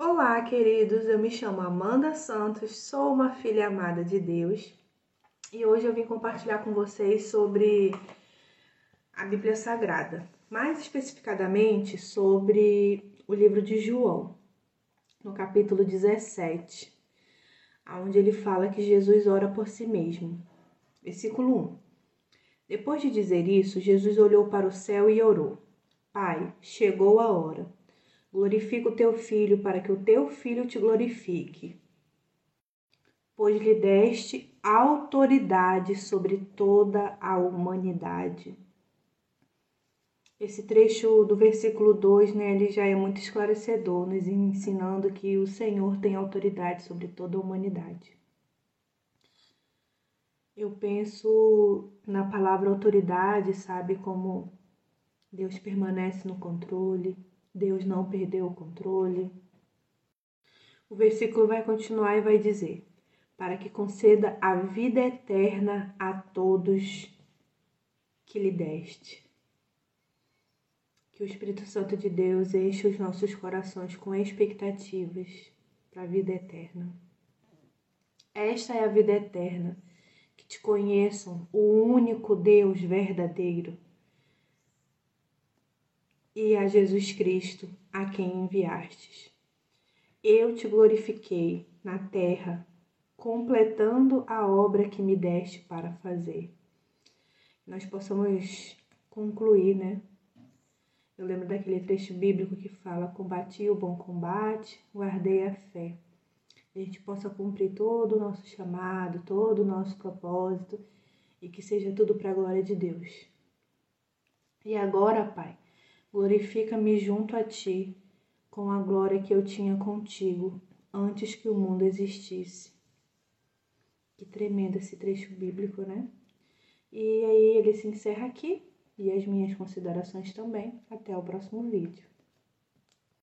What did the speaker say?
Olá, queridos. Eu me chamo Amanda Santos, sou uma filha amada de Deus e hoje eu vim compartilhar com vocês sobre a Bíblia Sagrada, mais especificadamente sobre o livro de João, no capítulo 17, onde ele fala que Jesus ora por si mesmo. Versículo 1. Depois de dizer isso, Jesus olhou para o céu e orou: Pai, chegou a hora Glorifica o teu filho, para que o teu filho te glorifique. Pois lhe deste autoridade sobre toda a humanidade. Esse trecho do versículo 2, né, ele já é muito esclarecedor, nos ensinando que o Senhor tem autoridade sobre toda a humanidade. Eu penso na palavra autoridade, sabe, como Deus permanece no controle, Deus não perdeu o controle. O versículo vai continuar e vai dizer: para que conceda a vida eterna a todos que lhe deste. Que o Espírito Santo de Deus enche os nossos corações com expectativas para a vida eterna. Esta é a vida eterna, que te conheçam o único Deus verdadeiro e a Jesus Cristo, a quem enviastes. Eu te glorifiquei na terra, completando a obra que me deste para fazer. Nós possamos concluir, né? Eu lembro daquele trecho bíblico que fala: Combati o bom combate, guardei a fé. a gente possa cumprir todo o nosso chamado, todo o nosso propósito e que seja tudo para a glória de Deus. E agora, Pai, Glorifica-me junto a ti, com a glória que eu tinha contigo antes que o mundo existisse. Que tremendo esse trecho bíblico, né? E aí ele se encerra aqui e as minhas considerações também. Até o próximo vídeo.